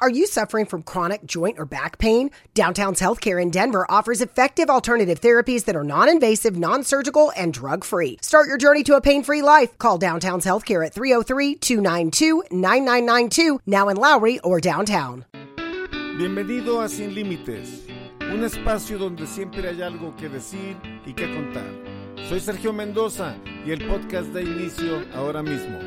Are you suffering from chronic joint or back pain? Downtown's Healthcare in Denver offers effective alternative therapies that are non invasive, non surgical, and drug free. Start your journey to a pain free life. Call Downtown's Healthcare at 303 292 9992, now in Lowry or downtown. Bienvenido a Sin Límites, un espacio donde siempre hay algo que decir y que contar. Soy Sergio Mendoza y el podcast da inicio ahora mismo.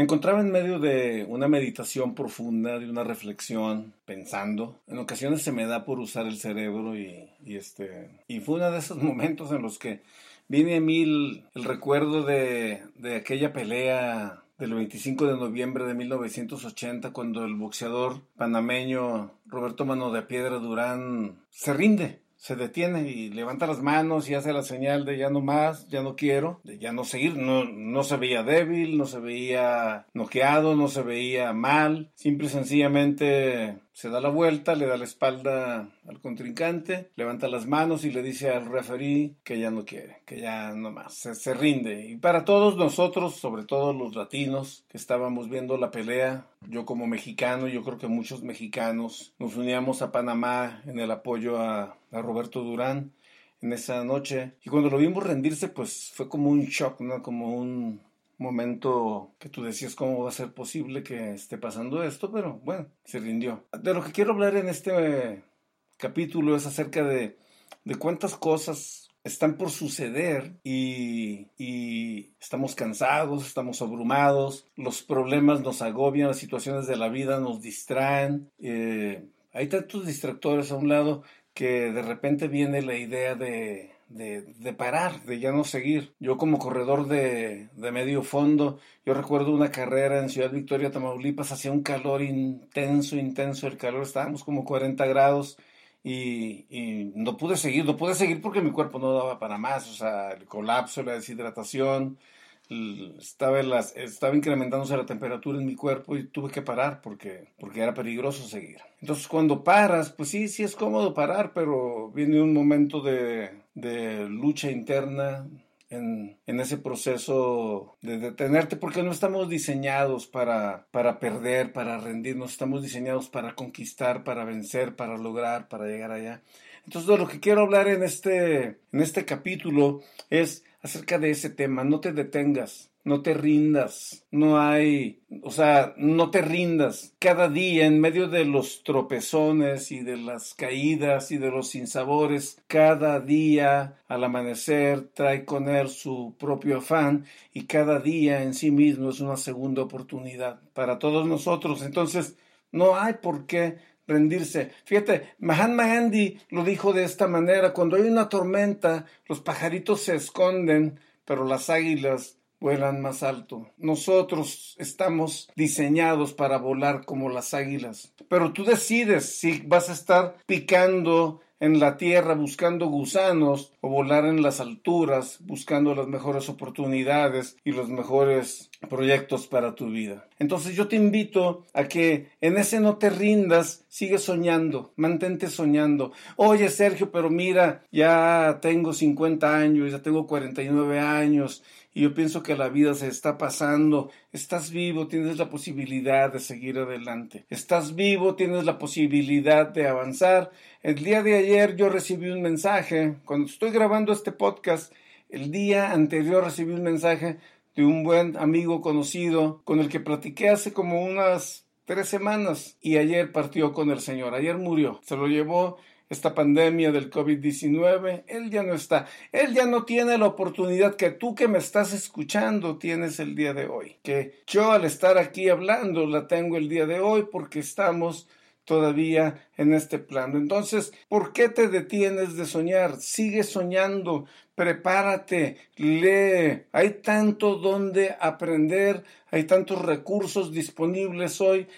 Me encontraba en medio de una meditación profunda, de una reflexión, pensando. En ocasiones se me da por usar el cerebro y, este y fue uno de esos momentos en los que viene a mí el, recuerdo de, de aquella pelea del 25 de noviembre de 1980 cuando el boxeador panameño Roberto Mano de Piedra Durán se rinde se detiene y levanta las manos y hace la señal de ya no más, ya no quiero, de ya no seguir. No, no se veía débil, no se veía noqueado, no se veía mal. Simple y sencillamente se da la vuelta, le da la espalda al contrincante, levanta las manos y le dice al referee que ya no quiere, que ya no más, se, rinde. Y para todos nosotros, sobre todo los latinos que estábamos viendo la pelea, yo como mexicano, yo creo que muchos mexicanos nos uníamos a Panamá en el apoyo a, a Roberto Durán en esa noche. Y cuando lo vimos rendirse, pues fue como un shock, ¿no? Como un momento que tú decías cómo va a ser posible que esté pasando esto, pero bueno, se rindió. De lo que quiero hablar en este capítulo es acerca de, de cuántas cosas están por suceder y, y, estamos cansados, estamos abrumados, los problemas nos agobian, las situaciones de la vida nos distraen. Eh, hay tantos distractores a un lado que de repente viene la idea de de, parar, de ya no seguir. Yo como corredor de, medio fondo, yo recuerdo una carrera en Ciudad Victoria, Tamaulipas, hacía un calor intenso, intenso, el calor, estábamos como 40 grados y, y, no pude seguir, no pude seguir porque mi cuerpo no daba para más, o sea, el colapso, la deshidratación, estaba, las, estaba incrementándose la temperatura en mi cuerpo y tuve que parar porque, porque era peligroso seguir. Entonces cuando paras, pues sí, sí es cómodo parar, pero viene un momento de, de lucha interna, en, en, ese proceso de detenerte, porque no estamos diseñados para, para perder, para rendirnos, estamos diseñados para conquistar, para vencer, para lograr, para llegar allá. Entonces, de lo que quiero hablar en este, en este capítulo es acerca de ese tema. No te detengas, no te rindas, no hay, o sea, no te rindas. Cada día, en medio de los tropezones y de las caídas y de los sinsabores, cada día al amanecer trae con él su propio afán y cada día en sí mismo es una segunda oportunidad para todos nosotros. Entonces, no hay por qué Fíjate, Mahatma Gandhi lo dijo de esta manera, cuando hay una tormenta, los pajaritos se esconden, pero las águilas vuelan más alto. Nosotros estamos diseñados para volar como las águilas, pero tú decides si vas a estar picando en la tierra buscando gusanos o volar en las alturas buscando las mejores oportunidades y los mejores proyectos para tu vida. Entonces yo te invito a que en ese no te rindas, sigue soñando, mantente soñando. Oye Sergio, pero mira, ya tengo 50 años, ya tengo 49 años y yo pienso que la vida se está pasando. Estás vivo, tienes la posibilidad de seguir adelante. Estás vivo, tienes la posibilidad de avanzar. El día de ayer yo recibí un mensaje, cuando estoy grabando este podcast, el día anterior recibí un mensaje de un buen amigo conocido con el que platiqué hace como unas tres semanas y ayer partió con el Señor, ayer murió, se lo llevó esta pandemia del COVID-19, él ya no está, él ya no tiene la oportunidad que tú que me estás escuchando tienes el día de hoy, que yo al estar aquí hablando la tengo el día de hoy porque estamos todavía en este plano. Entonces, ¿por qué te detienes de soñar? Sigue soñando, prepárate, lee. Hay tanto donde aprender, hay tantos recursos disponibles hoy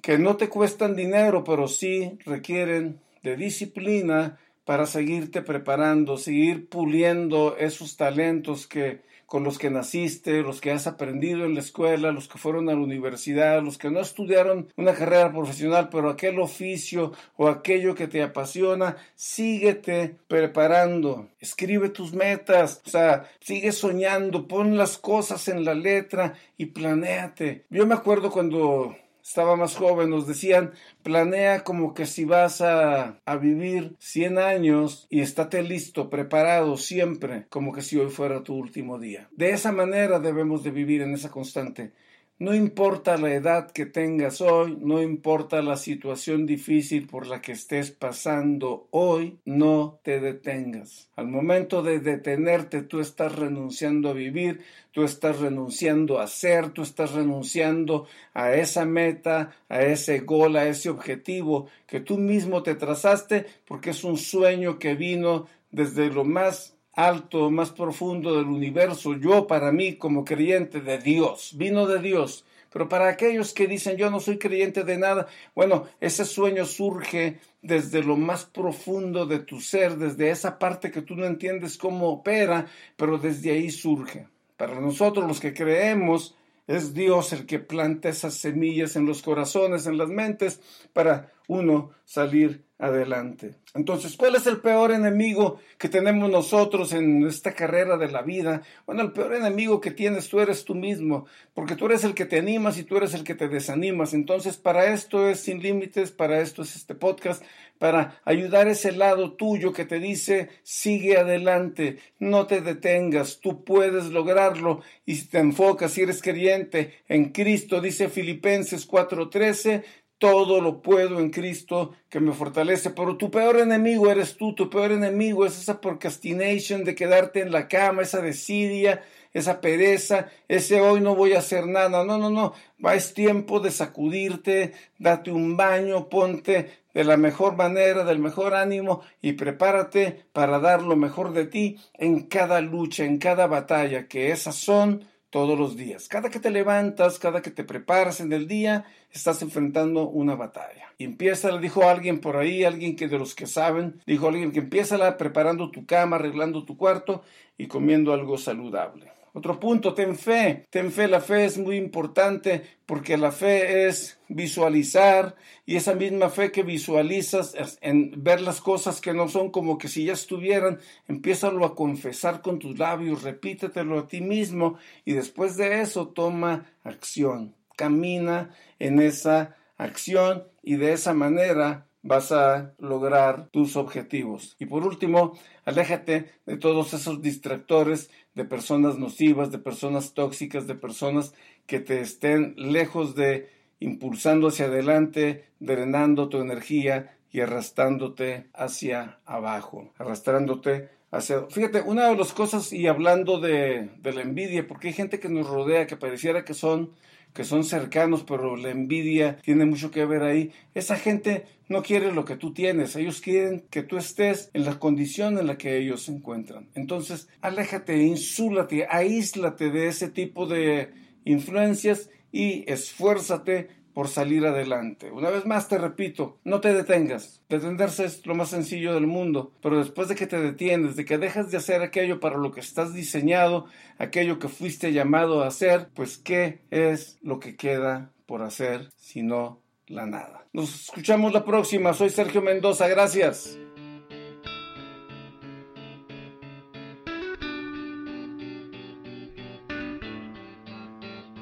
que no te cuestan dinero, pero sí requieren de disciplina para seguirte preparando, seguir puliendo esos talentos que con los que naciste, los que has aprendido en la escuela, los que fueron a la universidad, los que no estudiaron una carrera profesional, pero aquel oficio o aquello que te apasiona, síguete preparando, escribe tus metas, o sea, sigue soñando, pon las cosas en la letra y planéate. Yo me acuerdo cuando estaba más joven, nos decían, planea como que si vas a, vivir 100 años y estate listo, preparado siempre, como que si hoy fuera tu último día. De esa manera debemos de vivir en esa constante. No importa la edad que tengas hoy, no importa la situación difícil por la que estés pasando hoy, no te detengas. Al momento de detenerte, tú estás renunciando a vivir, tú estás renunciando a ser, tú estás renunciando a esa meta, a ese gol, a ese objetivo que tú mismo te trazaste, porque es un sueño que vino desde lo más alto, más profundo del universo, yo para mí como creyente de Dios, vino de Dios. Pero para aquellos que dicen yo no soy creyente de nada, bueno, ese sueño surge desde lo más profundo de tu ser, desde esa parte que tú no entiendes cómo opera, pero desde ahí surge. Para nosotros los que creemos, es Dios el que planta esas semillas en los corazones, en las mentes, para uno salir adelante. Entonces, ¿cuál es el peor enemigo que tenemos nosotros en esta carrera de la vida? Bueno, el peor enemigo que tienes tú eres tú mismo, porque tú eres el que te animas y tú eres el que te desanimas. Entonces, para esto es Sin Límites, para esto es este podcast, para ayudar ese lado tuyo que te dice, sigue adelante, no te detengas, tú puedes lograrlo y si te enfocas, si eres creyente en Cristo, dice Filipenses 4:13, todo lo puedo en Cristo que me fortalece. Pero tu peor enemigo eres tú, tu peor enemigo es esa procrastination de quedarte en la cama, esa desidia, esa pereza, ese hoy no voy a hacer nada. No, no, no. Es tiempo de sacudirte, date un baño, ponte de la mejor manera, del mejor ánimo y prepárate para dar lo mejor de ti en cada lucha, en cada batalla, que esas son todos los días. Cada que te levantas, cada que te preparas en el día, estás enfrentando una batalla. Empieza, le dijo alguien por ahí, alguien que de los que saben, dijo alguien que empieza preparando tu cama, arreglando tu cuarto y comiendo algo saludable. Otro punto, ten fe. Ten fe, la fe es muy importante porque la fe es visualizar y esa misma fe que visualizas en ver las cosas que no son como que si ya estuvieran, empiézalo a confesar con tus labios, repítetelo a ti mismo y después de eso toma acción. Camina en esa acción y de esa manera vas a lograr tus objetivos. Y por último, aléjate de todos esos distractores, de personas nocivas, de personas tóxicas, de personas que te estén lejos de impulsando hacia adelante, drenando tu energía y arrastrándote hacia abajo, arrastrándote hacia... Fíjate, una de las cosas, y hablando de, de la envidia, porque hay gente que nos rodea que pareciera que son que son cercanos, pero la envidia tiene mucho que ver ahí. Esa gente no quiere lo que tú tienes, ellos quieren que tú estés en la condición en la que ellos se encuentran. Entonces, aléjate, insúlate, aíslate de ese tipo de influencias y esfuérzate por salir adelante. Una vez más te repito, no te detengas. Detenerse es lo más sencillo del mundo, pero después de que te detienes, de que dejas de hacer aquello para lo que estás diseñado, aquello que fuiste llamado a hacer, pues ¿qué es lo que queda por hacer sino la nada? Nos escuchamos la próxima. Soy Sergio Mendoza. Gracias.